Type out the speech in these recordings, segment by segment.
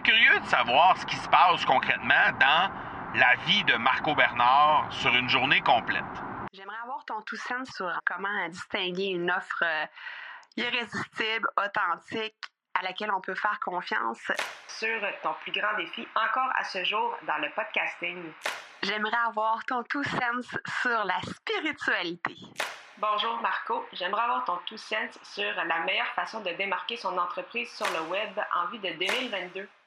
serais curieux de savoir ce qui se passe concrètement dans la vie de Marco Bernard sur une journée complète. J'aimerais avoir ton tout sens sur comment distinguer une offre euh, irrésistible, authentique, à laquelle on peut faire confiance. Sur ton plus grand défi encore à ce jour dans le podcasting. J'aimerais avoir ton tout sens sur la spiritualité. Bonjour Marco, j'aimerais avoir ton tout sens sur la meilleure façon de démarquer son entreprise sur le web en vue de 2022.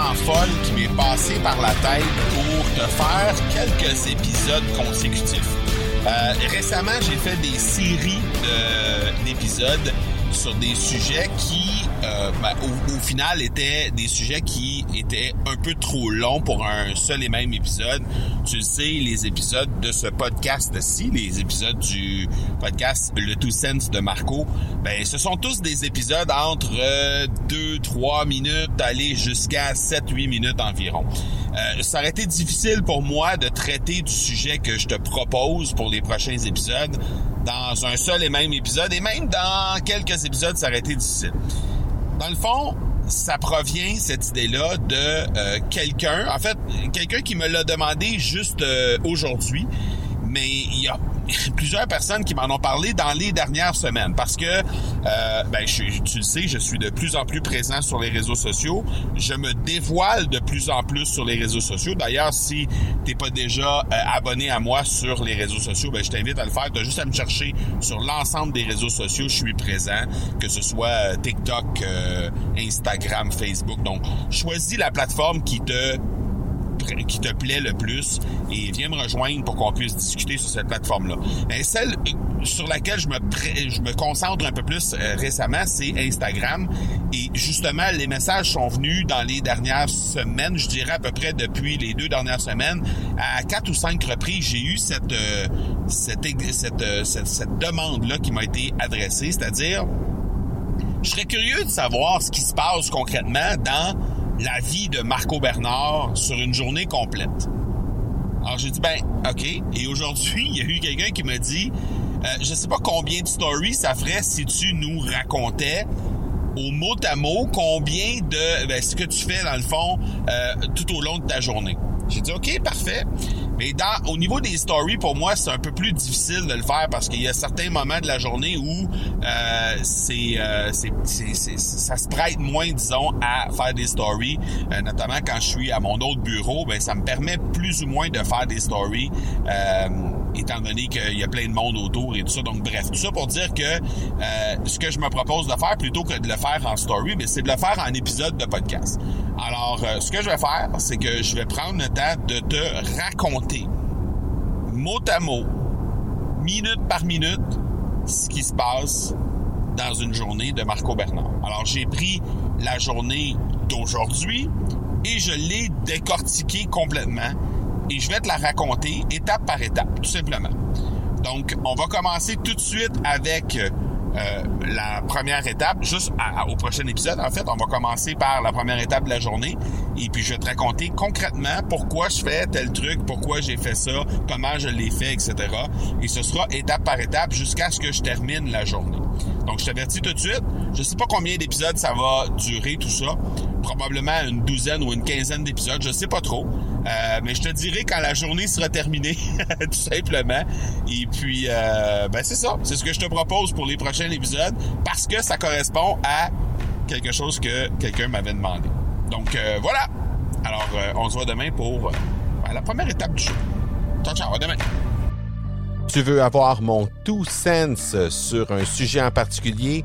Folle qui m'est passée par la tête pour te faire quelques épisodes consécutifs. Euh, récemment, j'ai fait des séries de- d'épisodes sur des sujets qui, euh, ben, au, au final, étaient des sujets qui étaient un peu trop longs pour un seul et même épisode. Tu sais, les épisodes de ce podcast-ci, les épisodes du podcast Le Two Sense de Marco, ben, ce sont tous des épisodes entre 2-3 minutes, aller jusqu'à 7-8 minutes environ. Euh, ça aurait été difficile pour moi de traiter du sujet que je te propose pour les prochains épisodes dans un seul et même épisode, et même dans quelques épisodes, ça aurait été difficile. Dans le fond, ça provient, cette idée-là, de euh, quelqu'un, en fait, quelqu'un qui me l'a demandé juste euh, aujourd'hui, mais il y a plusieurs personnes qui m'en ont parlé dans les dernières semaines parce que, euh, ben, tu le sais, je suis de plus en plus présent sur les réseaux sociaux. Je me dévoile de plus en plus sur les réseaux sociaux. D'ailleurs, si t'es pas déjà euh, abonné à moi sur les réseaux sociaux, ben, je t'invite à le faire. T'as juste à me chercher sur l'ensemble des réseaux sociaux. Je suis présent, que ce soit euh, TikTok, Instagram, Facebook. Donc, choisis la plateforme qui te qui te plaît le plus et viens me rejoindre pour qu'on puisse discuter sur cette plateforme-là. Mais celle euh, sur laquelle je me je me concentre un peu plus euh, récemment, c'est Instagram. Et justement, les messages sont venus dans les dernières semaines, je dirais à peu près depuis les deux dernières semaines. À quatre ou cinq reprises, j'ai eu cette, euh, euh, cette, cette demande-là qui m'a été adressée, c'est-à-dire je serais curieux de savoir ce qui se passe concrètement dans la vie de Marco Bernard sur une journée complète. Alors j'ai dit ben ok. Et aujourd'hui il y a eu quelqu'un qui m'a dit euh, je sais pas combien de stories ça ferait si tu nous racontais au mot à mot combien de ben, ce que tu fais dans le fond euh, tout au long de ta journée. J'ai dit OK, parfait. Mais dans au niveau des stories pour moi, c'est un peu plus difficile de le faire parce qu'il y a certains moments de la journée où euh, euh, c'est- ça se prête moins disons à faire des stories, Euh, notamment quand je suis à mon autre bureau, ben ça me permet plus ou moins de faire des stories euh, étant donné qu'il y a plein de monde autour et tout ça. Donc bref, tout ça pour dire que euh, ce que je me propose de faire plutôt que de le faire en story, mais c'est de le faire en épisode de podcast. Alors, euh, ce que je vais faire, c'est que je vais prendre le temps de te raconter mot à mot, minute par minute, ce qui se passe dans une journée de Marco Bernard. Alors, j'ai pris la journée d'aujourd'hui et je l'ai décortiquée complètement et je vais te la raconter étape par étape, tout simplement. Donc, on va commencer tout de suite avec euh, la première étape, juste au prochain épisode. En fait, on va commencer par la première étape de la journée et puis je vais te raconter concrètement pourquoi je fais tel truc, pourquoi j'ai fait ça, comment je l'ai fait, etc. Et ce sera étape par étape jusqu'à ce que je termine la journée. Donc, je t'avertis tout de suite, je sais pas combien d'épisodes ça va durer tout ça. Probablement une douzaine ou une quinzaine d'épisodes, je sais pas trop. Euh, mais je te dirai quand la journée sera terminée, tout simplement. Et puis, euh, ben c'est ça. C'est ce que je te propose pour les prochains épisodes parce que ça correspond à quelque chose que quelqu'un m'avait demandé. Donc, euh, voilà. Alors, on se voit demain pour ben, la première étape du show. Ciao, ciao. À demain. Tu veux avoir mon tout sense sur un sujet en particulier?